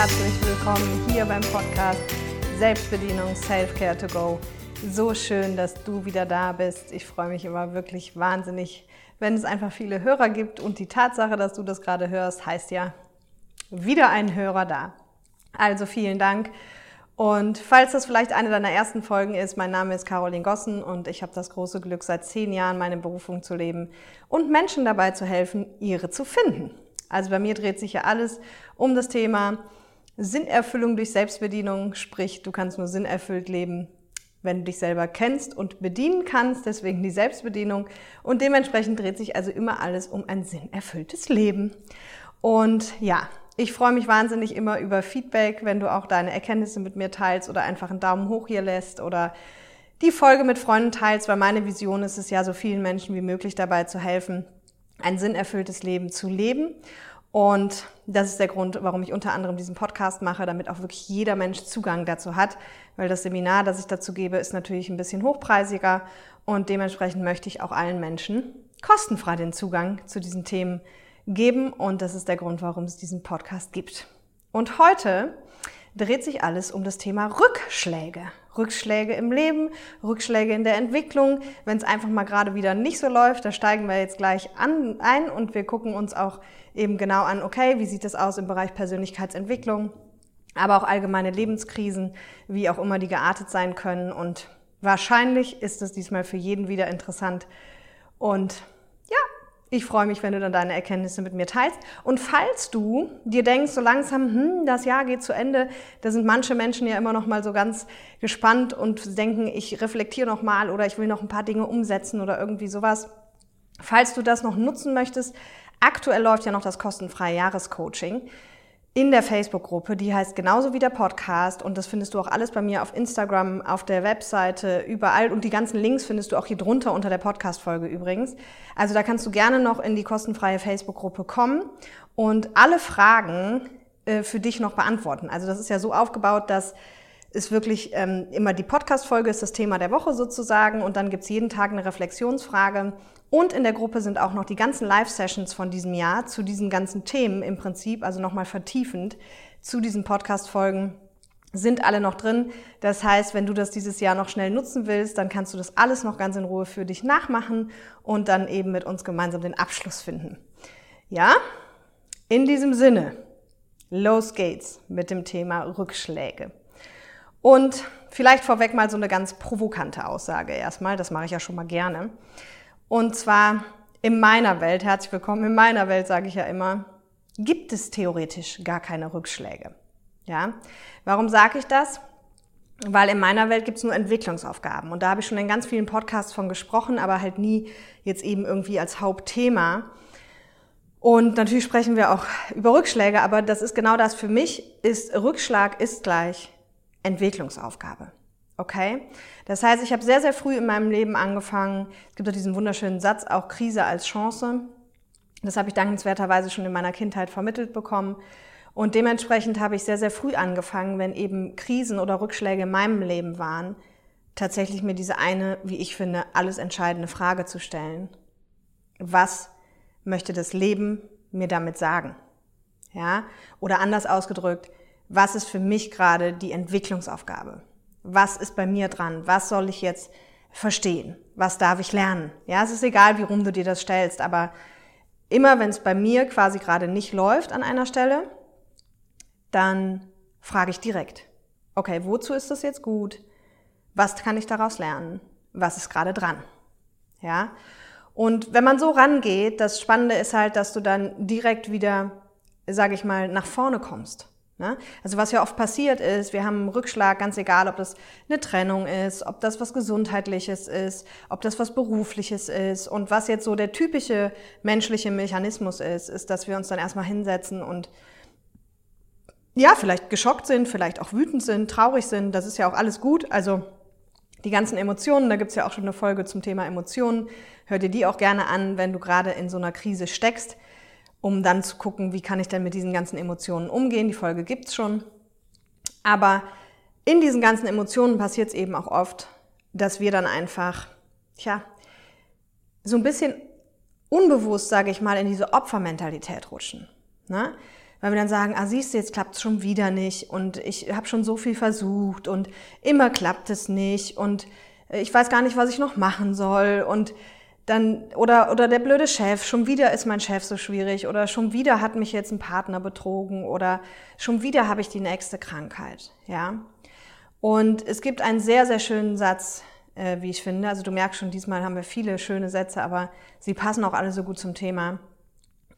herzlich willkommen hier beim Podcast Selbstbedienung Self-Care to Go. So schön, dass du wieder da bist. Ich freue mich immer wirklich wahnsinnig, wenn es einfach viele Hörer gibt und die Tatsache, dass du das gerade hörst, heißt ja wieder ein Hörer da. Also vielen Dank. Und falls das vielleicht eine deiner ersten Folgen ist, mein Name ist Caroline Gossen und ich habe das große Glück, seit zehn Jahren meine Berufung zu leben und Menschen dabei zu helfen, ihre zu finden. Also bei mir dreht sich ja alles um das Thema Sinnerfüllung durch Selbstbedienung, sprich, du kannst nur sinnerfüllt leben, wenn du dich selber kennst und bedienen kannst, deswegen die Selbstbedienung. Und dementsprechend dreht sich also immer alles um ein sinnerfülltes Leben. Und ja, ich freue mich wahnsinnig immer über Feedback, wenn du auch deine Erkenntnisse mit mir teilst oder einfach einen Daumen hoch hier lässt oder die Folge mit Freunden teilst, weil meine Vision ist es ja, so vielen Menschen wie möglich dabei zu helfen, ein sinnerfülltes Leben zu leben. Und das ist der Grund, warum ich unter anderem diesen Podcast mache, damit auch wirklich jeder Mensch Zugang dazu hat, weil das Seminar, das ich dazu gebe, ist natürlich ein bisschen hochpreisiger und dementsprechend möchte ich auch allen Menschen kostenfrei den Zugang zu diesen Themen geben und das ist der Grund, warum es diesen Podcast gibt. Und heute dreht sich alles um das Thema Rückschläge. Rückschläge im Leben, Rückschläge in der Entwicklung. Wenn es einfach mal gerade wieder nicht so läuft, da steigen wir jetzt gleich an, ein und wir gucken uns auch eben genau an, okay, wie sieht es aus im Bereich Persönlichkeitsentwicklung, aber auch allgemeine Lebenskrisen, wie auch immer die geartet sein können. Und wahrscheinlich ist es diesmal für jeden wieder interessant. Und ich freue mich, wenn du dann deine Erkenntnisse mit mir teilst. Und falls du dir denkst, so langsam, hm, das Jahr geht zu Ende, da sind manche Menschen ja immer noch mal so ganz gespannt und denken, ich reflektiere noch mal oder ich will noch ein paar Dinge umsetzen oder irgendwie sowas. Falls du das noch nutzen möchtest, aktuell läuft ja noch das kostenfreie Jahrescoaching in der Facebook-Gruppe. Die heißt genauso wie der Podcast und das findest du auch alles bei mir auf Instagram, auf der Webseite, überall und die ganzen Links findest du auch hier drunter unter der Podcast-Folge übrigens. Also da kannst du gerne noch in die kostenfreie Facebook-Gruppe kommen und alle Fragen äh, für dich noch beantworten. Also das ist ja so aufgebaut, dass ist wirklich ähm, immer die Podcast-Folge, ist das Thema der Woche sozusagen und dann gibt's jeden Tag eine Reflexionsfrage und in der Gruppe sind auch noch die ganzen Live-Sessions von diesem Jahr zu diesen ganzen Themen im Prinzip, also nochmal vertiefend zu diesen Podcast-Folgen sind alle noch drin. Das heißt, wenn du das dieses Jahr noch schnell nutzen willst, dann kannst du das alles noch ganz in Ruhe für dich nachmachen und dann eben mit uns gemeinsam den Abschluss finden. Ja? In diesem Sinne, los geht's mit dem Thema Rückschläge. Und vielleicht vorweg mal so eine ganz provokante Aussage erstmal, das mache ich ja schon mal gerne. Und zwar in meiner Welt, herzlich willkommen, in meiner Welt sage ich ja immer, gibt es theoretisch gar keine Rückschläge. Ja? Warum sage ich das? Weil in meiner Welt gibt es nur Entwicklungsaufgaben. Und da habe ich schon in ganz vielen Podcasts von gesprochen, aber halt nie jetzt eben irgendwie als Hauptthema. Und natürlich sprechen wir auch über Rückschläge, aber das ist genau das für mich, ist Rückschlag ist gleich Entwicklungsaufgabe. Okay? Das heißt, ich habe sehr, sehr früh in meinem Leben angefangen. Es gibt auch diesen wunderschönen Satz, auch Krise als Chance. Das habe ich dankenswerterweise schon in meiner Kindheit vermittelt bekommen. Und dementsprechend habe ich sehr, sehr früh angefangen, wenn eben Krisen oder Rückschläge in meinem Leben waren, tatsächlich mir diese eine, wie ich finde, alles entscheidende Frage zu stellen. Was möchte das Leben mir damit sagen? Ja? Oder anders ausgedrückt, was ist für mich gerade die Entwicklungsaufgabe? Was ist bei mir dran? Was soll ich jetzt verstehen? Was darf ich lernen? Ja, es ist egal, wie rum du dir das stellst, aber immer wenn es bei mir quasi gerade nicht läuft an einer Stelle, dann frage ich direkt, okay, wozu ist das jetzt gut? Was kann ich daraus lernen? Was ist gerade dran? Ja? Und wenn man so rangeht, das Spannende ist halt, dass du dann direkt wieder, sage ich mal, nach vorne kommst. Ne? Also was ja oft passiert ist, wir haben einen Rückschlag, ganz egal, ob das eine Trennung ist, ob das was Gesundheitliches ist, ob das was Berufliches ist. Und was jetzt so der typische menschliche Mechanismus ist, ist, dass wir uns dann erstmal hinsetzen und ja, vielleicht geschockt sind, vielleicht auch wütend sind, traurig sind. Das ist ja auch alles gut. Also die ganzen Emotionen, da gibt's ja auch schon eine Folge zum Thema Emotionen. Hör dir die auch gerne an, wenn du gerade in so einer Krise steckst um dann zu gucken, wie kann ich denn mit diesen ganzen Emotionen umgehen. Die Folge gibt's schon. Aber in diesen ganzen Emotionen passiert es eben auch oft, dass wir dann einfach, tja, so ein bisschen unbewusst, sage ich mal, in diese Opfermentalität rutschen. Ne? Weil wir dann sagen, ah siehst du, jetzt klappt es schon wieder nicht und ich habe schon so viel versucht und immer klappt es nicht und ich weiß gar nicht, was ich noch machen soll und dann oder oder der blöde Chef, schon wieder ist mein Chef so schwierig oder schon wieder hat mich jetzt ein Partner betrogen oder schon wieder habe ich die nächste Krankheit, ja? Und es gibt einen sehr sehr schönen Satz, äh, wie ich finde. Also du merkst schon, diesmal haben wir viele schöne Sätze, aber sie passen auch alle so gut zum Thema.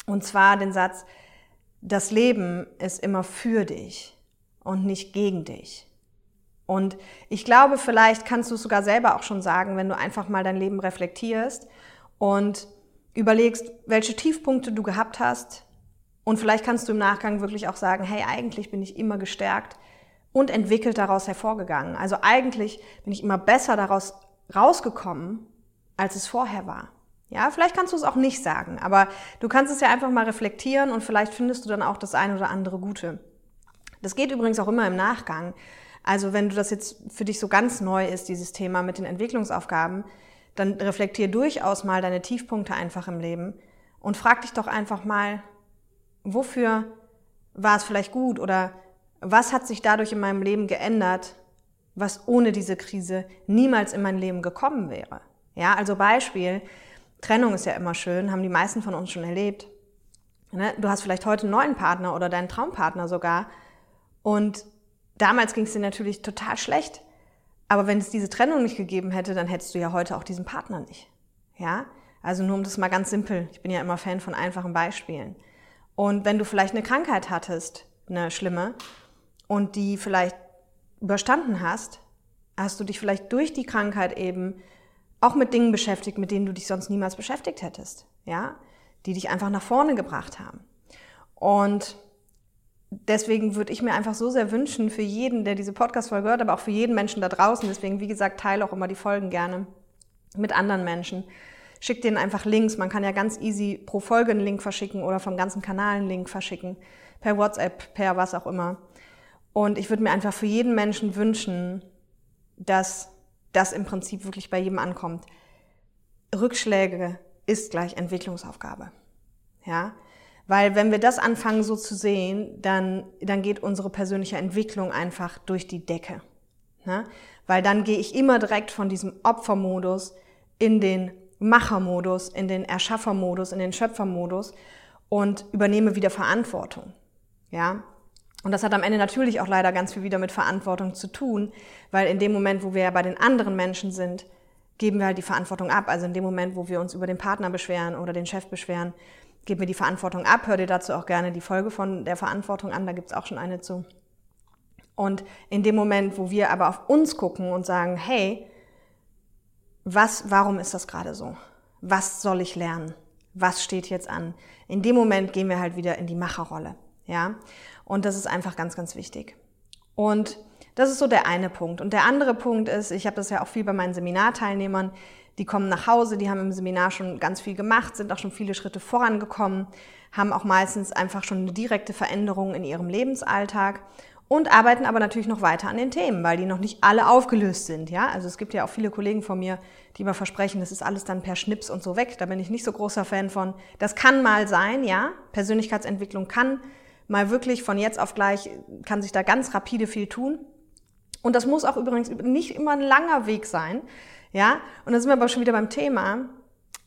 Und zwar den Satz, das Leben ist immer für dich und nicht gegen dich. Und ich glaube, vielleicht kannst du es sogar selber auch schon sagen, wenn du einfach mal dein Leben reflektierst und überlegst, welche Tiefpunkte du gehabt hast. Und vielleicht kannst du im Nachgang wirklich auch sagen, hey, eigentlich bin ich immer gestärkt und entwickelt daraus hervorgegangen. Also eigentlich bin ich immer besser daraus rausgekommen, als es vorher war. Ja, vielleicht kannst du es auch nicht sagen, aber du kannst es ja einfach mal reflektieren und vielleicht findest du dann auch das eine oder andere Gute. Das geht übrigens auch immer im Nachgang. Also wenn du das jetzt für dich so ganz neu ist, dieses Thema mit den Entwicklungsaufgaben, dann reflektier durchaus mal deine Tiefpunkte einfach im Leben und frag dich doch einfach mal, wofür war es vielleicht gut oder was hat sich dadurch in meinem Leben geändert, was ohne diese Krise niemals in mein Leben gekommen wäre. Ja, also Beispiel, Trennung ist ja immer schön, haben die meisten von uns schon erlebt. Ne? Du hast vielleicht heute einen neuen Partner oder deinen Traumpartner sogar. Und damals ging es dir natürlich total schlecht. Aber wenn es diese Trennung nicht gegeben hätte, dann hättest du ja heute auch diesen Partner nicht. Ja? Also nur um das mal ganz simpel. Ich bin ja immer Fan von einfachen Beispielen. Und wenn du vielleicht eine Krankheit hattest, eine schlimme, und die vielleicht überstanden hast, hast du dich vielleicht durch die Krankheit eben auch mit Dingen beschäftigt, mit denen du dich sonst niemals beschäftigt hättest, ja, die dich einfach nach vorne gebracht haben. Und deswegen würde ich mir einfach so sehr wünschen für jeden, der diese Podcast-Folge hört, aber auch für jeden Menschen da draußen. Deswegen, wie gesagt, teile auch immer die Folgen gerne mit anderen Menschen. Schick denen einfach Links. Man kann ja ganz easy pro Folge einen Link verschicken oder vom ganzen Kanal einen Link verschicken. Per WhatsApp, per was auch immer. Und ich würde mir einfach für jeden Menschen wünschen, dass das im Prinzip wirklich bei jedem ankommt. Rückschläge ist gleich Entwicklungsaufgabe. Ja? Weil wenn wir das anfangen so zu sehen, dann, dann geht unsere persönliche Entwicklung einfach durch die Decke. Ne? Weil dann gehe ich immer direkt von diesem Opfermodus in den Machermodus, in den Erschaffermodus, in den Schöpfermodus und übernehme wieder Verantwortung. Ja? Und das hat am Ende natürlich auch leider ganz viel wieder mit Verantwortung zu tun, weil in dem Moment, wo wir ja bei den anderen Menschen sind, geben wir halt die Verantwortung ab. Also in dem Moment, wo wir uns über den Partner beschweren oder den Chef beschweren, geben wir die Verantwortung ab. Hör dir dazu auch gerne die Folge von der Verantwortung an, da gibt's auch schon eine zu. Und in dem Moment, wo wir aber auf uns gucken und sagen, hey, was, warum ist das gerade so? Was soll ich lernen? Was steht jetzt an? In dem Moment gehen wir halt wieder in die Macherrolle. Ja? Und das ist einfach ganz, ganz wichtig. Und das ist so der eine Punkt. Und der andere Punkt ist, ich habe das ja auch viel bei meinen Seminarteilnehmern, die kommen nach Hause, die haben im Seminar schon ganz viel gemacht, sind auch schon viele Schritte vorangekommen, haben auch meistens einfach schon eine direkte Veränderung in ihrem Lebensalltag und arbeiten aber natürlich noch weiter an den Themen, weil die noch nicht alle aufgelöst sind. Ja? Also es gibt ja auch viele Kollegen von mir, die immer versprechen, das ist alles dann per Schnips und so weg. Da bin ich nicht so großer Fan von. Das kann mal sein, ja. Persönlichkeitsentwicklung kann mal wirklich von jetzt auf gleich, kann sich da ganz rapide viel tun. Und das muss auch übrigens nicht immer ein langer Weg sein. Ja, und da sind wir aber schon wieder beim Thema.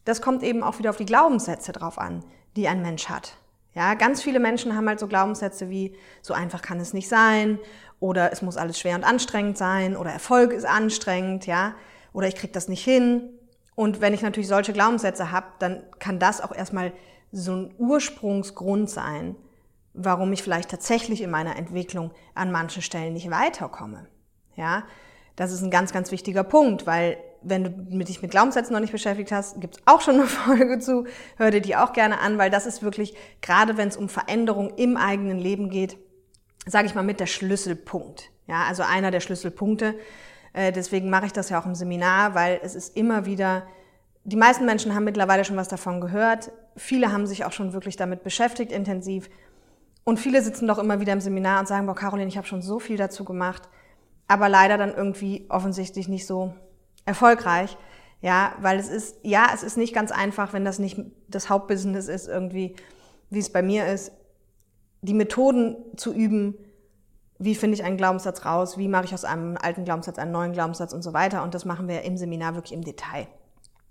Das kommt eben auch wieder auf die Glaubenssätze drauf an, die ein Mensch hat. Ja, ganz viele Menschen haben halt so Glaubenssätze wie, so einfach kann es nicht sein, oder es muss alles schwer und anstrengend sein, oder Erfolg ist anstrengend, ja, oder ich krieg das nicht hin. Und wenn ich natürlich solche Glaubenssätze habe, dann kann das auch erstmal so ein Ursprungsgrund sein, warum ich vielleicht tatsächlich in meiner Entwicklung an manchen Stellen nicht weiterkomme. Ja, das ist ein ganz, ganz wichtiger Punkt, weil wenn du dich mit Glaubenssätzen noch nicht beschäftigt hast, gibt es auch schon eine Folge zu, hör dir die auch gerne an, weil das ist wirklich, gerade wenn es um Veränderung im eigenen Leben geht, sage ich mal mit der Schlüsselpunkt. Ja, also einer der Schlüsselpunkte. Äh, deswegen mache ich das ja auch im Seminar, weil es ist immer wieder, die meisten Menschen haben mittlerweile schon was davon gehört. Viele haben sich auch schon wirklich damit beschäftigt intensiv. Und viele sitzen doch immer wieder im Seminar und sagen, boah, Caroline, ich habe schon so viel dazu gemacht, aber leider dann irgendwie offensichtlich nicht so erfolgreich. Ja, weil es ist, ja, es ist nicht ganz einfach, wenn das nicht das Hauptbusiness ist, irgendwie, wie es bei mir ist. die Methoden zu üben, wie finde ich einen Glaubenssatz raus, wie mache ich aus einem alten Glaubenssatz einen neuen Glaubenssatz und so weiter. Und das machen wir im Seminar wirklich im Detail.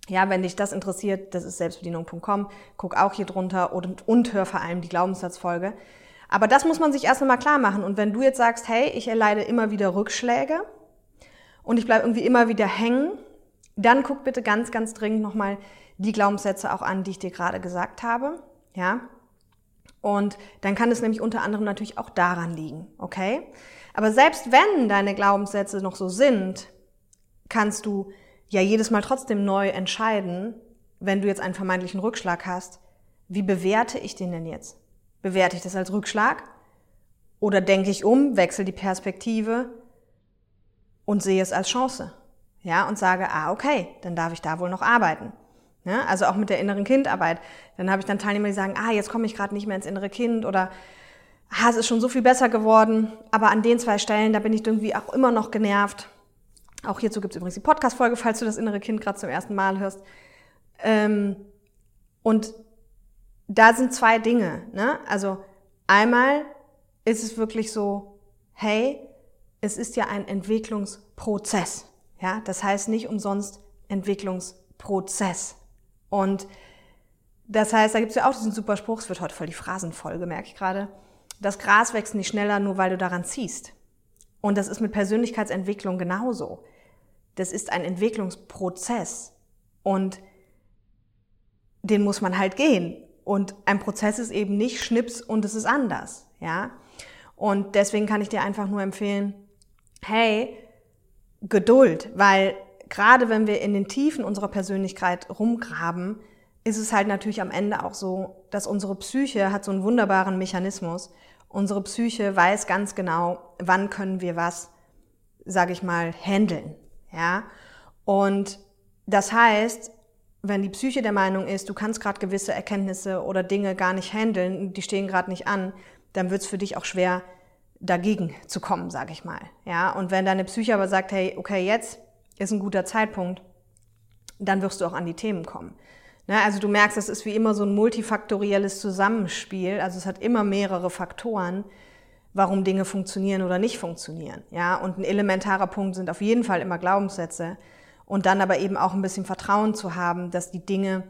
Ja, wenn dich das interessiert, das ist selbstbedienung.com, guck auch hier drunter und, und hör vor allem die Glaubenssatzfolge. Aber das muss man sich erst einmal klar machen. Und wenn du jetzt sagst, hey, ich erleide immer wieder Rückschläge und ich bleibe irgendwie immer wieder hängen, dann guck bitte ganz, ganz dringend nochmal die Glaubenssätze auch an, die ich dir gerade gesagt habe. Ja, und dann kann es nämlich unter anderem natürlich auch daran liegen, okay? Aber selbst wenn deine Glaubenssätze noch so sind, kannst du ja jedes Mal trotzdem neu entscheiden, wenn du jetzt einen vermeintlichen Rückschlag hast, wie bewerte ich den denn jetzt? Bewerte ich das als Rückschlag? Oder denke ich um, wechsle die Perspektive und sehe es als Chance? Ja, und sage, ah, okay, dann darf ich da wohl noch arbeiten. Ja, also auch mit der inneren Kindarbeit. Dann habe ich dann Teilnehmer, die sagen, ah, jetzt komme ich gerade nicht mehr ins innere Kind oder ah, es ist schon so viel besser geworden, aber an den zwei Stellen, da bin ich irgendwie auch immer noch genervt. Auch hierzu gibt es übrigens die Podcast-Folge, falls du das innere Kind gerade zum ersten Mal hörst. Ähm, und da sind zwei Dinge. Ne? Also einmal ist es wirklich so, hey, es ist ja ein Entwicklungsprozess. Ja, das heißt nicht umsonst Entwicklungsprozess. Und das heißt, da gibt es ja auch diesen super Spruch, es wird heute voll die Phrasenfolge, merke ich gerade. Das Gras wächst nicht schneller, nur weil du daran ziehst. Und das ist mit Persönlichkeitsentwicklung genauso. Das ist ein Entwicklungsprozess. Und den muss man halt gehen. Und ein Prozess ist eben nicht Schnips und es ist anders, ja. Und deswegen kann ich dir einfach nur empfehlen, hey, Geduld, weil gerade wenn wir in den Tiefen unserer Persönlichkeit rumgraben, ist es halt natürlich am Ende auch so, dass unsere Psyche hat so einen wunderbaren Mechanismus. Unsere Psyche weiß ganz genau, wann können wir was, sage ich mal, handeln, ja. Und das heißt, wenn die Psyche der Meinung ist, du kannst gerade gewisse Erkenntnisse oder Dinge gar nicht handeln, die stehen gerade nicht an, dann wird es für dich auch schwer, dagegen zu kommen, sage ich mal. Ja, und wenn deine Psyche aber sagt, hey, okay, jetzt ist ein guter Zeitpunkt, dann wirst du auch an die Themen kommen. Ne, also du merkst, es ist wie immer so ein multifaktorielles Zusammenspiel. Also es hat immer mehrere Faktoren, warum Dinge funktionieren oder nicht funktionieren. Ja, und ein elementarer Punkt sind auf jeden Fall immer Glaubenssätze und dann aber eben auch ein bisschen Vertrauen zu haben, dass die Dinge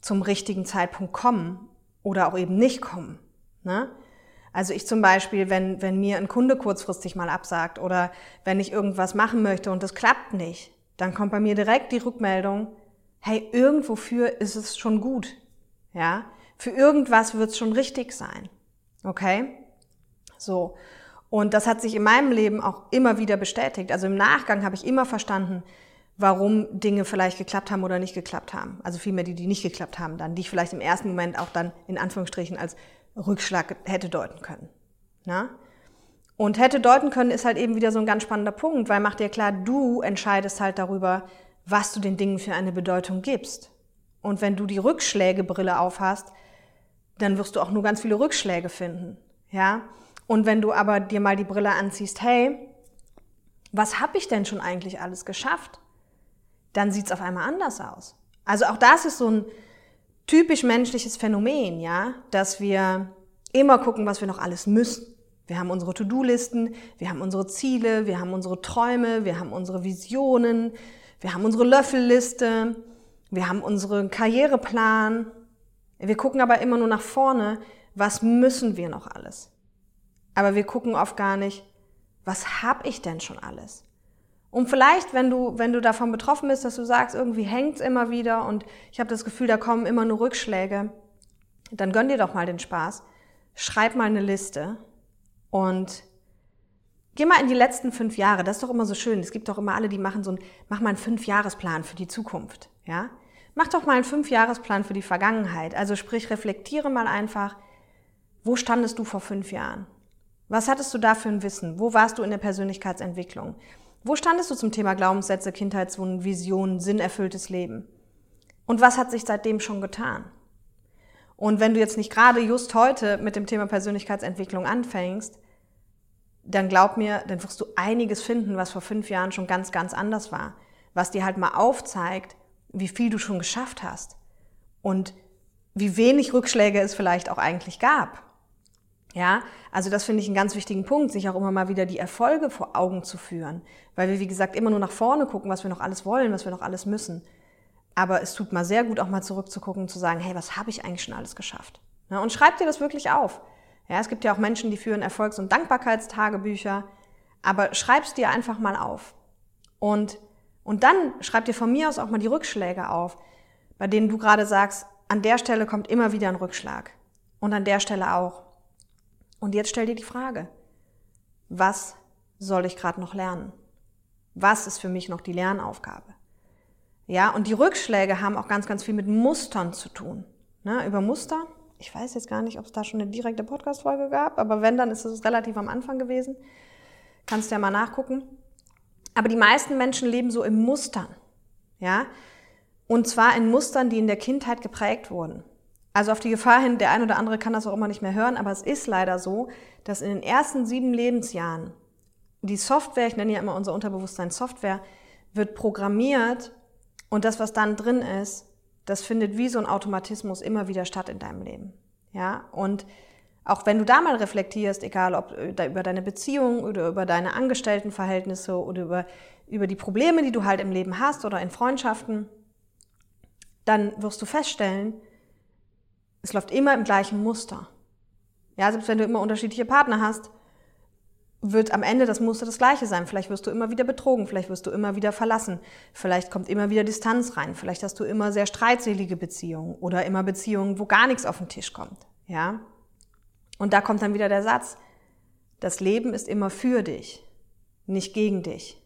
zum richtigen Zeitpunkt kommen oder auch eben nicht kommen. Ne? Also ich zum Beispiel, wenn, wenn mir ein Kunde kurzfristig mal absagt oder wenn ich irgendwas machen möchte und das klappt nicht, dann kommt bei mir direkt die Rückmeldung, hey, irgendwofür ist es schon gut. Ja, für irgendwas wird es schon richtig sein. Okay? So. Und das hat sich in meinem Leben auch immer wieder bestätigt. Also im Nachgang habe ich immer verstanden, warum Dinge vielleicht geklappt haben oder nicht geklappt haben. Also vielmehr die, die nicht geklappt haben, dann, die ich vielleicht im ersten Moment auch dann in Anführungsstrichen als Rückschlag hätte deuten können. Na? Und hätte deuten können ist halt eben wieder so ein ganz spannender Punkt, weil mach dir klar, du entscheidest halt darüber, was du den Dingen für eine Bedeutung gibst. Und wenn du die Rückschlägebrille aufhast, dann wirst du auch nur ganz viele Rückschläge finden. Ja? Und wenn du aber dir mal die Brille anziehst, hey, was habe ich denn schon eigentlich alles geschafft? Dann sieht's auf einmal anders aus. Also auch das ist so ein typisch menschliches Phänomen, ja, dass wir immer gucken, was wir noch alles müssen. Wir haben unsere To-Do-Listen, wir haben unsere Ziele, wir haben unsere Träume, wir haben unsere Visionen, wir haben unsere Löffelliste, wir haben unseren Karriereplan. Wir gucken aber immer nur nach vorne, was müssen wir noch alles? Aber wir gucken oft gar nicht, was habe ich denn schon alles? Und vielleicht, wenn du, wenn du davon betroffen bist, dass du sagst, irgendwie hängt's immer wieder und ich habe das Gefühl, da kommen immer nur Rückschläge, dann gönn dir doch mal den Spaß. Schreib mal eine Liste und geh mal in die letzten fünf Jahre. Das ist doch immer so schön. Es gibt doch immer alle, die machen so ein, mach mal einen Fünfjahresplan für die Zukunft, ja? Mach doch mal einen Fünfjahresplan für die Vergangenheit. Also sprich, reflektiere mal einfach, wo standest du vor fünf Jahren? Was hattest du da für ein Wissen? Wo warst du in der Persönlichkeitsentwicklung? Wo standest du zum Thema Glaubenssätze, Kindheitswunden, Visionen, sinnerfülltes Leben? Und was hat sich seitdem schon getan? Und wenn du jetzt nicht gerade just heute mit dem Thema Persönlichkeitsentwicklung anfängst, dann glaub mir, dann wirst du einiges finden, was vor fünf Jahren schon ganz, ganz anders war. Was dir halt mal aufzeigt, wie viel du schon geschafft hast und wie wenig Rückschläge es vielleicht auch eigentlich gab. Ja, also das finde ich einen ganz wichtigen Punkt, sich auch immer mal wieder die Erfolge vor Augen zu führen, weil wir, wie gesagt, immer nur nach vorne gucken, was wir noch alles wollen, was wir noch alles müssen. Aber es tut mal sehr gut, auch mal zurückzugucken und zu sagen, hey, was habe ich eigentlich schon alles geschafft? Ja, und schreib dir das wirklich auf. Ja, es gibt ja auch Menschen, die führen Erfolgs- und Dankbarkeitstagebücher, aber schreib's dir einfach mal auf. Und, und dann schreib dir von mir aus auch mal die Rückschläge auf, bei denen du gerade sagst, an der Stelle kommt immer wieder ein Rückschlag. Und an der Stelle auch. Und jetzt stell dir die Frage, was soll ich gerade noch lernen? Was ist für mich noch die Lernaufgabe? Ja, und die Rückschläge haben auch ganz, ganz viel mit Mustern zu tun. Ne, über Muster, ich weiß jetzt gar nicht, ob es da schon eine direkte Podcast-Folge gab, aber wenn, dann ist es relativ am Anfang gewesen. Kannst du ja mal nachgucken. Aber die meisten Menschen leben so in Mustern. Ja, und zwar in Mustern, die in der Kindheit geprägt wurden. Also auf die Gefahr hin, der ein oder andere kann das auch immer nicht mehr hören, aber es ist leider so, dass in den ersten sieben Lebensjahren die Software, ich nenne ja immer unser Unterbewusstsein Software, wird programmiert und das, was dann drin ist, das findet wie so ein Automatismus immer wieder statt in deinem Leben. Ja, und auch wenn du da mal reflektierst, egal ob über deine Beziehung oder über deine Angestelltenverhältnisse oder über, über die Probleme, die du halt im Leben hast oder in Freundschaften, dann wirst du feststellen, es läuft immer im gleichen Muster. Ja, selbst wenn du immer unterschiedliche Partner hast, wird am Ende das Muster das gleiche sein. Vielleicht wirst du immer wieder betrogen, vielleicht wirst du immer wieder verlassen, vielleicht kommt immer wieder Distanz rein, vielleicht hast du immer sehr streitselige Beziehungen oder immer Beziehungen, wo gar nichts auf den Tisch kommt. Ja? Und da kommt dann wieder der Satz, das Leben ist immer für dich, nicht gegen dich.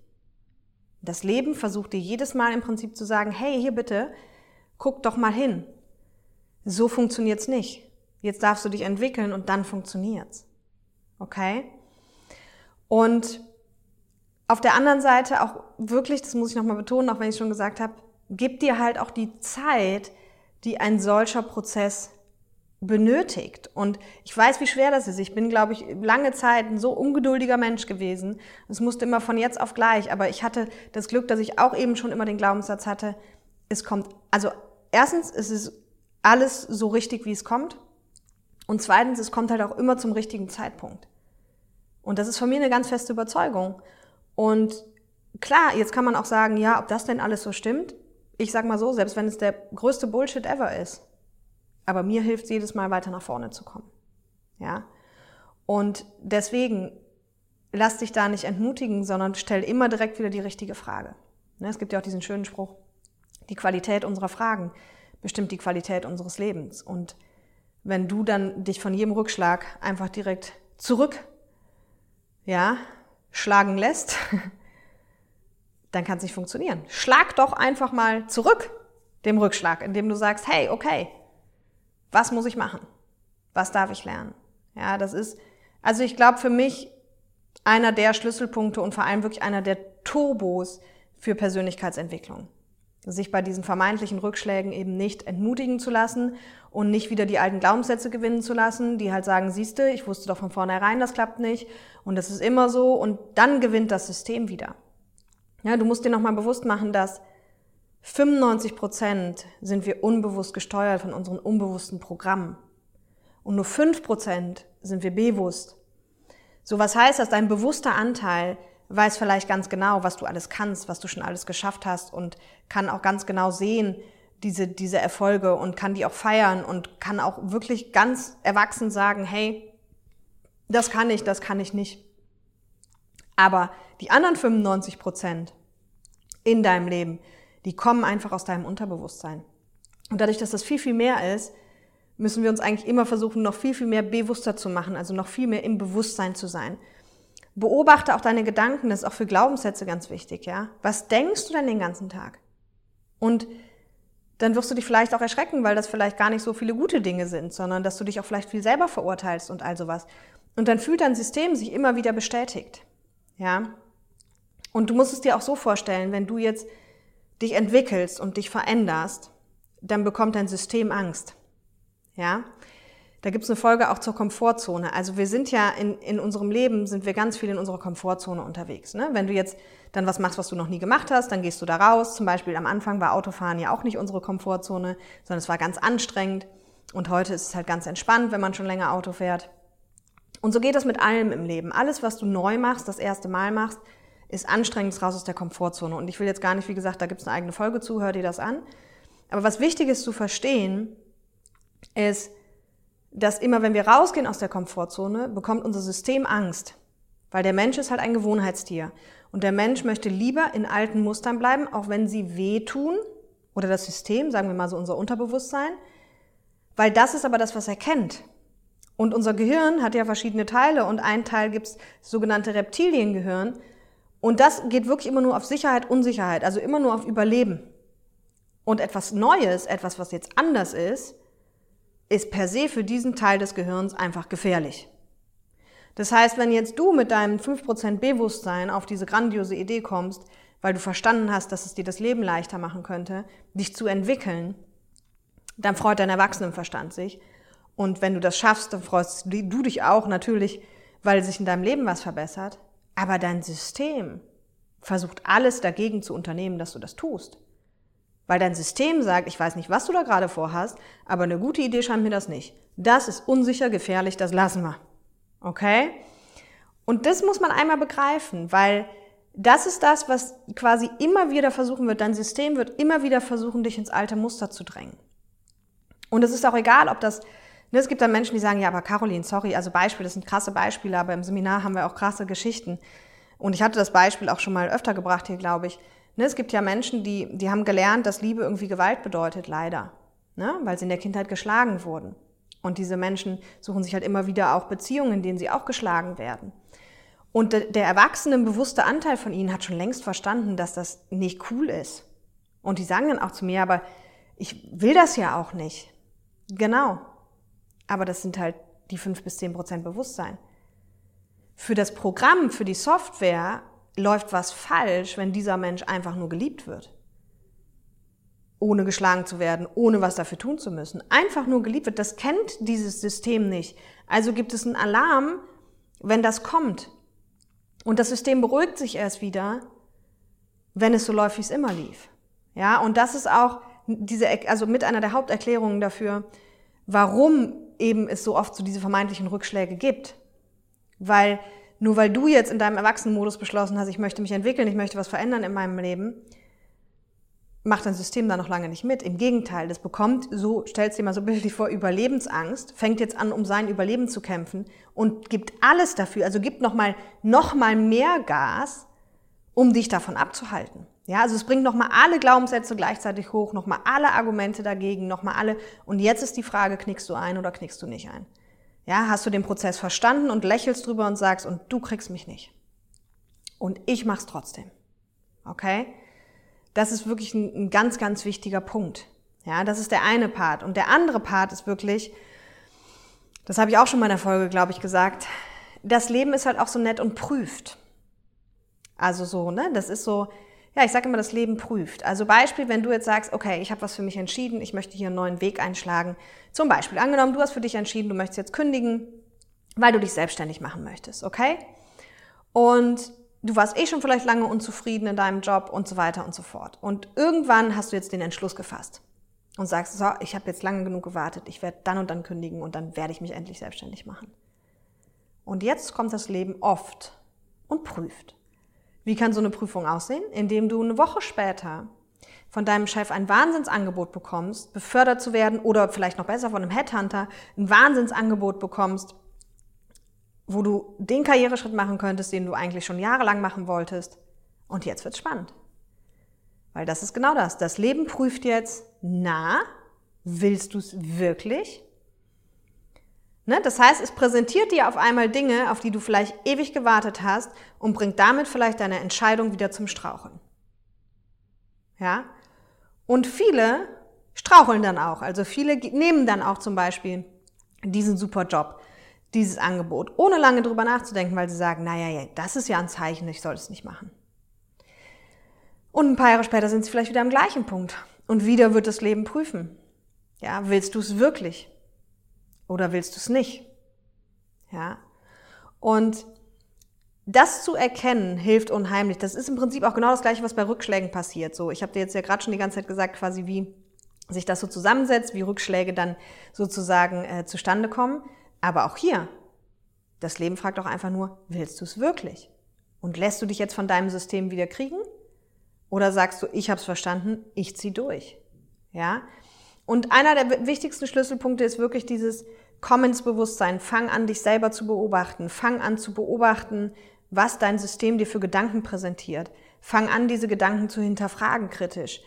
Das Leben versucht dir jedes Mal im Prinzip zu sagen, hey, hier bitte, guck doch mal hin. So funktioniert's nicht. Jetzt darfst du dich entwickeln und dann funktioniert's. Okay? Und auf der anderen Seite auch wirklich, das muss ich nochmal betonen, auch wenn ich schon gesagt habe, gib dir halt auch die Zeit, die ein solcher Prozess benötigt. Und ich weiß, wie schwer das ist. Ich bin, glaube ich, lange Zeit ein so ungeduldiger Mensch gewesen. Es musste immer von jetzt auf gleich. Aber ich hatte das Glück, dass ich auch eben schon immer den Glaubenssatz hatte, es kommt, also erstens, es ist alles so richtig, wie es kommt. Und zweitens, es kommt halt auch immer zum richtigen Zeitpunkt. Und das ist von mir eine ganz feste Überzeugung. Und klar, jetzt kann man auch sagen, ja, ob das denn alles so stimmt. Ich sag mal so, selbst wenn es der größte Bullshit ever ist. Aber mir hilft es jedes Mal weiter nach vorne zu kommen. Ja. Und deswegen lass dich da nicht entmutigen, sondern stell immer direkt wieder die richtige Frage. Ne, es gibt ja auch diesen schönen Spruch, die Qualität unserer Fragen bestimmt die Qualität unseres Lebens. Und wenn du dann dich von jedem Rückschlag einfach direkt zurück, ja, schlagen lässt, dann kann es nicht funktionieren. Schlag doch einfach mal zurück dem Rückschlag, indem du sagst, hey, okay, was muss ich machen? Was darf ich lernen? Ja, das ist, also ich glaube für mich einer der Schlüsselpunkte und vor allem wirklich einer der Turbos für Persönlichkeitsentwicklung sich bei diesen vermeintlichen Rückschlägen eben nicht entmutigen zu lassen und nicht wieder die alten Glaubenssätze gewinnen zu lassen, die halt sagen, siehste, ich wusste doch von vornherein, das klappt nicht und das ist immer so und dann gewinnt das System wieder. Ja, du musst dir nochmal bewusst machen, dass 95 Prozent sind wir unbewusst gesteuert von unseren unbewussten Programmen und nur 5 Prozent sind wir bewusst. So was heißt das? Dein bewusster Anteil weiß vielleicht ganz genau, was du alles kannst, was du schon alles geschafft hast und kann auch ganz genau sehen, diese, diese Erfolge und kann die auch feiern und kann auch wirklich ganz erwachsen sagen, hey, das kann ich, das kann ich nicht. Aber die anderen 95 Prozent in deinem Leben, die kommen einfach aus deinem Unterbewusstsein. Und dadurch, dass das viel, viel mehr ist, müssen wir uns eigentlich immer versuchen, noch viel, viel mehr bewusster zu machen, also noch viel mehr im Bewusstsein zu sein. Beobachte auch deine Gedanken, das ist auch für Glaubenssätze ganz wichtig, ja. Was denkst du denn den ganzen Tag? Und dann wirst du dich vielleicht auch erschrecken, weil das vielleicht gar nicht so viele gute Dinge sind, sondern dass du dich auch vielleicht viel selber verurteilst und all sowas. Und dann fühlt dein System sich immer wieder bestätigt, ja. Und du musst es dir auch so vorstellen, wenn du jetzt dich entwickelst und dich veränderst, dann bekommt dein System Angst, ja. Da gibt es eine Folge auch zur Komfortzone. Also wir sind ja in, in unserem Leben, sind wir ganz viel in unserer Komfortzone unterwegs. Ne? Wenn du jetzt dann was machst, was du noch nie gemacht hast, dann gehst du da raus. Zum Beispiel am Anfang war Autofahren ja auch nicht unsere Komfortzone, sondern es war ganz anstrengend. Und heute ist es halt ganz entspannt, wenn man schon länger Auto fährt. Und so geht es mit allem im Leben. Alles, was du neu machst, das erste Mal machst, ist anstrengend raus aus der Komfortzone. Und ich will jetzt gar nicht, wie gesagt, da gibt es eine eigene Folge zu, hör dir das an. Aber was wichtig ist zu verstehen, ist, dass immer wenn wir rausgehen aus der Komfortzone, bekommt unser System Angst. Weil der Mensch ist halt ein Gewohnheitstier. Und der Mensch möchte lieber in alten Mustern bleiben, auch wenn sie wehtun, oder das System, sagen wir mal so unser Unterbewusstsein, weil das ist aber das, was er kennt. Und unser Gehirn hat ja verschiedene Teile und ein Teil gibt's sogenannte Reptiliengehirn. Und das geht wirklich immer nur auf Sicherheit, Unsicherheit, also immer nur auf Überleben. Und etwas Neues, etwas, was jetzt anders ist, ist per se für diesen Teil des Gehirns einfach gefährlich. Das heißt, wenn jetzt du mit deinem 5% Bewusstsein auf diese grandiose Idee kommst, weil du verstanden hast, dass es dir das Leben leichter machen könnte, dich zu entwickeln, dann freut dein Erwachsenenverstand sich. Und wenn du das schaffst, dann freust du dich auch natürlich, weil sich in deinem Leben was verbessert. Aber dein System versucht alles dagegen zu unternehmen, dass du das tust. Weil dein System sagt, ich weiß nicht, was du da gerade vorhast, aber eine gute Idee scheint mir das nicht. Das ist unsicher, gefährlich, das lassen wir. Okay? Und das muss man einmal begreifen, weil das ist das, was quasi immer wieder versuchen wird. Dein System wird immer wieder versuchen, dich ins alte Muster zu drängen. Und es ist auch egal, ob das, ne, es gibt dann Menschen, die sagen, ja, aber Caroline, sorry, also Beispiele, das sind krasse Beispiele, aber im Seminar haben wir auch krasse Geschichten. Und ich hatte das Beispiel auch schon mal öfter gebracht hier, glaube ich. Ne, es gibt ja Menschen, die, die haben gelernt, dass Liebe irgendwie Gewalt bedeutet, leider. Ne, weil sie in der Kindheit geschlagen wurden. Und diese Menschen suchen sich halt immer wieder auch Beziehungen, in denen sie auch geschlagen werden. Und der erwachsene, bewusste Anteil von ihnen hat schon längst verstanden, dass das nicht cool ist. Und die sagen dann auch zu mir, aber ich will das ja auch nicht. Genau. Aber das sind halt die fünf bis zehn Prozent Bewusstsein. Für das Programm, für die Software läuft was falsch, wenn dieser Mensch einfach nur geliebt wird. Ohne geschlagen zu werden, ohne was dafür tun zu müssen. Einfach nur geliebt wird. Das kennt dieses System nicht. Also gibt es einen Alarm, wenn das kommt. Und das System beruhigt sich erst wieder, wenn es so läuft, wie es immer lief. Ja, und das ist auch diese, also mit einer der Haupterklärungen dafür, warum eben es so oft so diese vermeintlichen Rückschläge gibt. Weil nur weil du jetzt in deinem Erwachsenenmodus beschlossen hast, ich möchte mich entwickeln, ich möchte was verändern in meinem Leben, macht dein System da noch lange nicht mit. Im Gegenteil, das bekommt, so stellst dir mal so bildlich vor, Überlebensangst, fängt jetzt an, um sein Überleben zu kämpfen und gibt alles dafür, also gibt nochmal noch mal mehr Gas, um dich davon abzuhalten. Ja, also es bringt nochmal alle Glaubenssätze gleichzeitig hoch, nochmal alle Argumente dagegen, nochmal alle. Und jetzt ist die Frage, knickst du ein oder knickst du nicht ein? Ja, hast du den Prozess verstanden und lächelst drüber und sagst, und du kriegst mich nicht. Und ich mach's trotzdem. Okay? Das ist wirklich ein, ein ganz, ganz wichtiger Punkt. Ja, das ist der eine Part. Und der andere Part ist wirklich, das habe ich auch schon mal in der Folge, glaube ich, gesagt, das Leben ist halt auch so nett und prüft. Also so, ne? Das ist so, ja, ich sage immer, das Leben prüft. Also Beispiel, wenn du jetzt sagst, okay, ich habe was für mich entschieden, ich möchte hier einen neuen Weg einschlagen. Zum Beispiel, angenommen, du hast für dich entschieden, du möchtest jetzt kündigen, weil du dich selbstständig machen möchtest, okay? Und du warst eh schon vielleicht lange unzufrieden in deinem Job und so weiter und so fort. Und irgendwann hast du jetzt den Entschluss gefasst und sagst, so, ich habe jetzt lange genug gewartet, ich werde dann und dann kündigen und dann werde ich mich endlich selbstständig machen. Und jetzt kommt das Leben oft und prüft. Wie kann so eine Prüfung aussehen? Indem du eine Woche später von deinem Chef ein Wahnsinnsangebot bekommst, befördert zu werden oder vielleicht noch besser von einem Headhunter ein Wahnsinnsangebot bekommst, wo du den Karriereschritt machen könntest, den du eigentlich schon jahrelang machen wolltest. Und jetzt wird's spannend. Weil das ist genau das. Das Leben prüft jetzt, na, willst du es wirklich? Ne? Das heißt, es präsentiert dir auf einmal Dinge, auf die du vielleicht ewig gewartet hast und bringt damit vielleicht deine Entscheidung wieder zum Straucheln. Ja? Und viele straucheln dann auch. Also viele nehmen dann auch zum Beispiel diesen super Job dieses Angebot, ohne lange drüber nachzudenken, weil sie sagen, naja, ja, das ist ja ein Zeichen, ich soll es nicht machen. Und ein paar Jahre später sind sie vielleicht wieder am gleichen Punkt. Und wieder wird das Leben prüfen. Ja, willst du es wirklich? Oder willst du es nicht? Ja. Und das zu erkennen hilft unheimlich. Das ist im Prinzip auch genau das Gleiche, was bei Rückschlägen passiert. So, ich habe dir jetzt ja gerade schon die ganze Zeit gesagt, quasi wie sich das so zusammensetzt, wie Rückschläge dann sozusagen äh, zustande kommen. Aber auch hier, Das Leben fragt auch einfach nur, willst du es wirklich? Und lässt du dich jetzt von deinem System wieder kriegen? Oder sagst du, ich habe es verstanden, ich zieh durch? Ja? Und einer der wichtigsten Schlüsselpunkte ist wirklich dieses Komm ins Bewusstsein, fang an, dich selber zu beobachten, fang an zu beobachten, was dein System dir für Gedanken präsentiert. Fang an, diese Gedanken zu hinterfragen kritisch.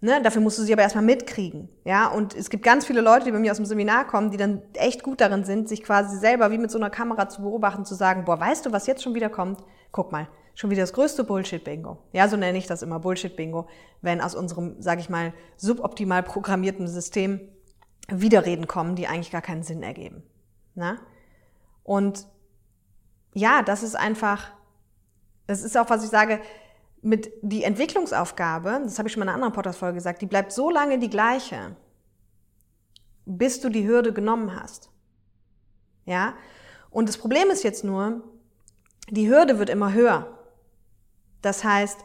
Ne? Dafür musst du sie aber erstmal mitkriegen. Ja? Und es gibt ganz viele Leute, die bei mir aus dem Seminar kommen, die dann echt gut darin sind, sich quasi selber wie mit so einer Kamera zu beobachten, zu sagen, boah, weißt du, was jetzt schon wieder kommt? Guck mal, schon wieder das größte Bullshit-Bingo. Ja, so nenne ich das immer, Bullshit-Bingo, wenn aus unserem, sage ich mal, suboptimal programmierten System Widerreden kommen, die eigentlich gar keinen Sinn ergeben. Na? Und ja, das ist einfach, das ist auch, was ich sage, mit die Entwicklungsaufgabe, das habe ich schon mal in einer anderen Podcast-Folge gesagt, die bleibt so lange die gleiche, bis du die Hürde genommen hast. Ja? Und das Problem ist jetzt nur, die Hürde wird immer höher. Das heißt,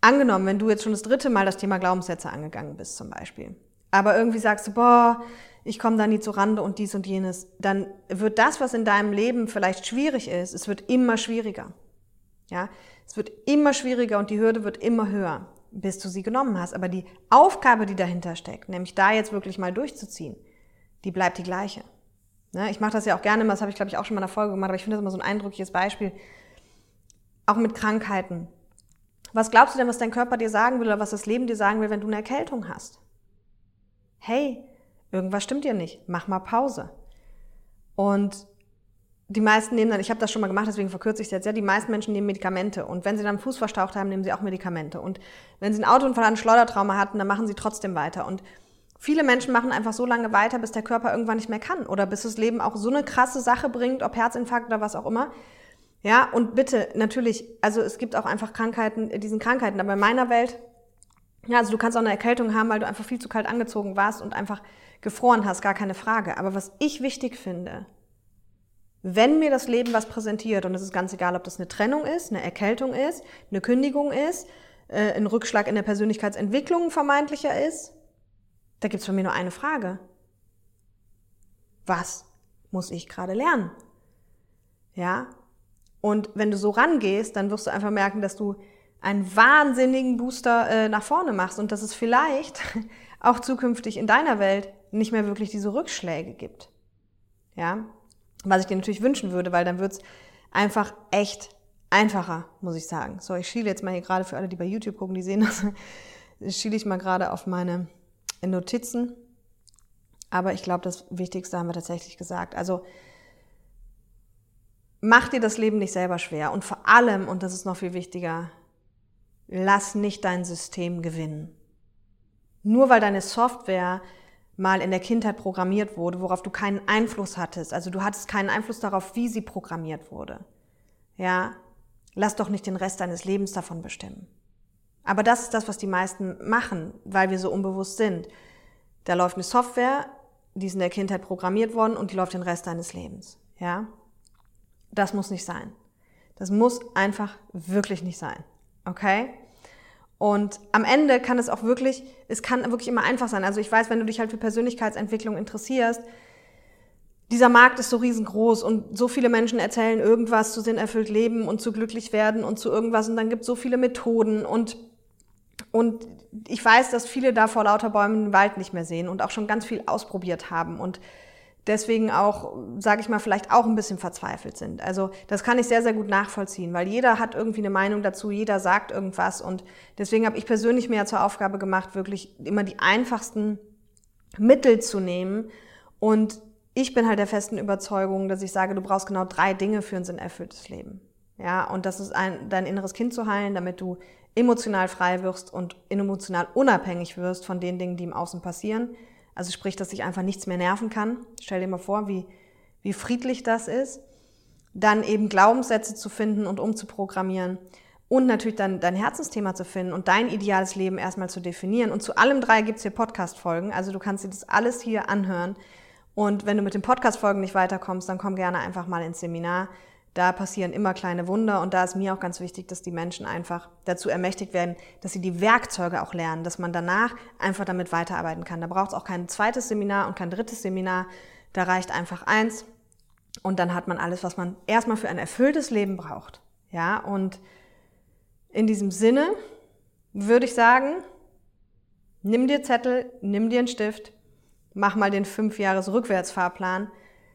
angenommen, wenn du jetzt schon das dritte Mal das Thema Glaubenssätze angegangen bist zum Beispiel, aber irgendwie sagst du, boah, ich komme da nie zu Rande und dies und jenes, dann wird das, was in deinem Leben vielleicht schwierig ist, es wird immer schwieriger. Ja, es wird immer schwieriger und die Hürde wird immer höher, bis du sie genommen hast. Aber die Aufgabe, die dahinter steckt, nämlich da jetzt wirklich mal durchzuziehen, die bleibt die gleiche. Ne? Ich mache das ja auch gerne, das habe ich glaube ich auch schon mal in einer Folge gemacht, aber ich finde das immer so ein eindrückliches Beispiel. Auch mit Krankheiten. Was glaubst du denn, was dein Körper dir sagen will oder was das Leben dir sagen will, wenn du eine Erkältung hast? Hey, irgendwas stimmt dir nicht, mach mal Pause. Und die meisten nehmen dann, ich habe das schon mal gemacht, deswegen verkürze ich es jetzt, ja, die meisten Menschen nehmen Medikamente. Und wenn sie dann Fuß verstaucht haben, nehmen sie auch Medikamente. Und wenn sie einen Autounfall, einen Schleudertrauma hatten, dann machen sie trotzdem weiter. Und viele Menschen machen einfach so lange weiter, bis der Körper irgendwann nicht mehr kann. Oder bis das Leben auch so eine krasse Sache bringt, ob Herzinfarkt oder was auch immer. Ja, und bitte, natürlich, also es gibt auch einfach Krankheiten, diesen Krankheiten. Aber in meiner Welt, ja, also du kannst auch eine Erkältung haben, weil du einfach viel zu kalt angezogen warst und einfach gefroren hast, gar keine Frage. Aber was ich wichtig finde, wenn mir das Leben was präsentiert, und es ist ganz egal, ob das eine Trennung ist, eine Erkältung ist, eine Kündigung ist, äh, ein Rückschlag in der Persönlichkeitsentwicklung vermeintlicher ist, da gibt's von mir nur eine Frage. Was muss ich gerade lernen? Ja? Und wenn du so rangehst, dann wirst du einfach merken, dass du einen wahnsinnigen Booster äh, nach vorne machst und dass es vielleicht auch zukünftig in deiner Welt nicht mehr wirklich diese Rückschläge gibt. Ja? Was ich dir natürlich wünschen würde, weil dann wird's einfach echt einfacher, muss ich sagen. So, ich schiele jetzt mal hier gerade für alle, die bei YouTube gucken, die sehen das, schiele ich mal gerade auf meine Notizen. Aber ich glaube, das Wichtigste haben wir tatsächlich gesagt. Also mach dir das Leben nicht selber schwer. Und vor allem, und das ist noch viel wichtiger, lass nicht dein System gewinnen. Nur weil deine Software mal in der Kindheit programmiert wurde, worauf du keinen Einfluss hattest. Also du hattest keinen Einfluss darauf, wie sie programmiert wurde. Ja, lass doch nicht den Rest deines Lebens davon bestimmen. Aber das ist das, was die meisten machen, weil wir so unbewusst sind. Da läuft eine Software, die ist in der Kindheit programmiert worden und die läuft den Rest deines Lebens. Ja, das muss nicht sein. Das muss einfach wirklich nicht sein. Okay? Und am Ende kann es auch wirklich, es kann wirklich immer einfach sein. Also ich weiß, wenn du dich halt für Persönlichkeitsentwicklung interessierst, dieser Markt ist so riesengroß und so viele Menschen erzählen irgendwas zu sinnerfüllt leben und zu glücklich werden und zu irgendwas und dann gibt es so viele Methoden und und ich weiß, dass viele da vor lauter Bäumen den Wald nicht mehr sehen und auch schon ganz viel ausprobiert haben und deswegen auch, sage ich mal, vielleicht auch ein bisschen verzweifelt sind. Also das kann ich sehr, sehr gut nachvollziehen, weil jeder hat irgendwie eine Meinung dazu, jeder sagt irgendwas und deswegen habe ich persönlich mir ja zur Aufgabe gemacht, wirklich immer die einfachsten Mittel zu nehmen und ich bin halt der festen Überzeugung, dass ich sage, du brauchst genau drei Dinge für ein sinnerfülltes Leben. Ja, und das ist ein, dein inneres Kind zu heilen, damit du emotional frei wirst und emotional unabhängig wirst von den Dingen, die im Außen passieren. Also sprich, dass sich einfach nichts mehr nerven kann. Stell dir mal vor, wie, wie friedlich das ist. Dann eben Glaubenssätze zu finden und umzuprogrammieren. Und natürlich dann dein Herzensthema zu finden und dein ideales Leben erstmal zu definieren. Und zu allem drei gibt's hier Podcast-Folgen. Also du kannst dir das alles hier anhören. Und wenn du mit den Podcast-Folgen nicht weiterkommst, dann komm gerne einfach mal ins Seminar. Da passieren immer kleine Wunder und da ist mir auch ganz wichtig, dass die Menschen einfach dazu ermächtigt werden, dass sie die Werkzeuge auch lernen, dass man danach einfach damit weiterarbeiten kann. Da braucht es auch kein zweites Seminar und kein drittes Seminar. Da reicht einfach eins. Und dann hat man alles, was man erstmal für ein erfülltes Leben braucht. Ja, und in diesem Sinne würde ich sagen, nimm dir Zettel, nimm dir einen Stift, mach mal den fünf Jahres Rückwärtsfahrplan,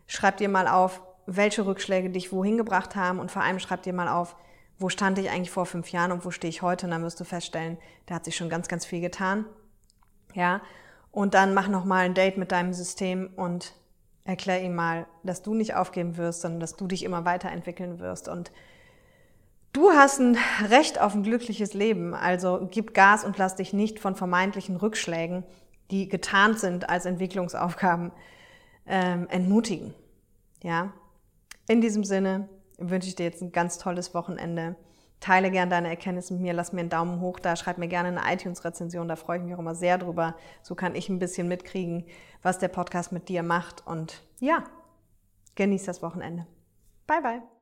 schreib dir mal auf, welche Rückschläge dich wohin gebracht haben. Und vor allem schreib dir mal auf, wo stand ich eigentlich vor fünf Jahren und wo stehe ich heute? Und dann wirst du feststellen, da hat sich schon ganz, ganz viel getan. Ja, und dann mach noch mal ein Date mit deinem System und erklär ihm mal, dass du nicht aufgeben wirst, sondern dass du dich immer weiterentwickeln wirst. Und Du hast ein Recht auf ein glückliches Leben, also gib Gas und lass dich nicht von vermeintlichen Rückschlägen, die getarnt sind als Entwicklungsaufgaben, ähm, entmutigen. Ja, in diesem Sinne wünsche ich dir jetzt ein ganz tolles Wochenende. Teile gerne deine Erkenntnisse mit mir, lass mir einen Daumen hoch da, schreib mir gerne eine iTunes-Rezension, da freue ich mich auch immer sehr drüber. So kann ich ein bisschen mitkriegen, was der Podcast mit dir macht. Und ja, genieß das Wochenende. Bye, bye.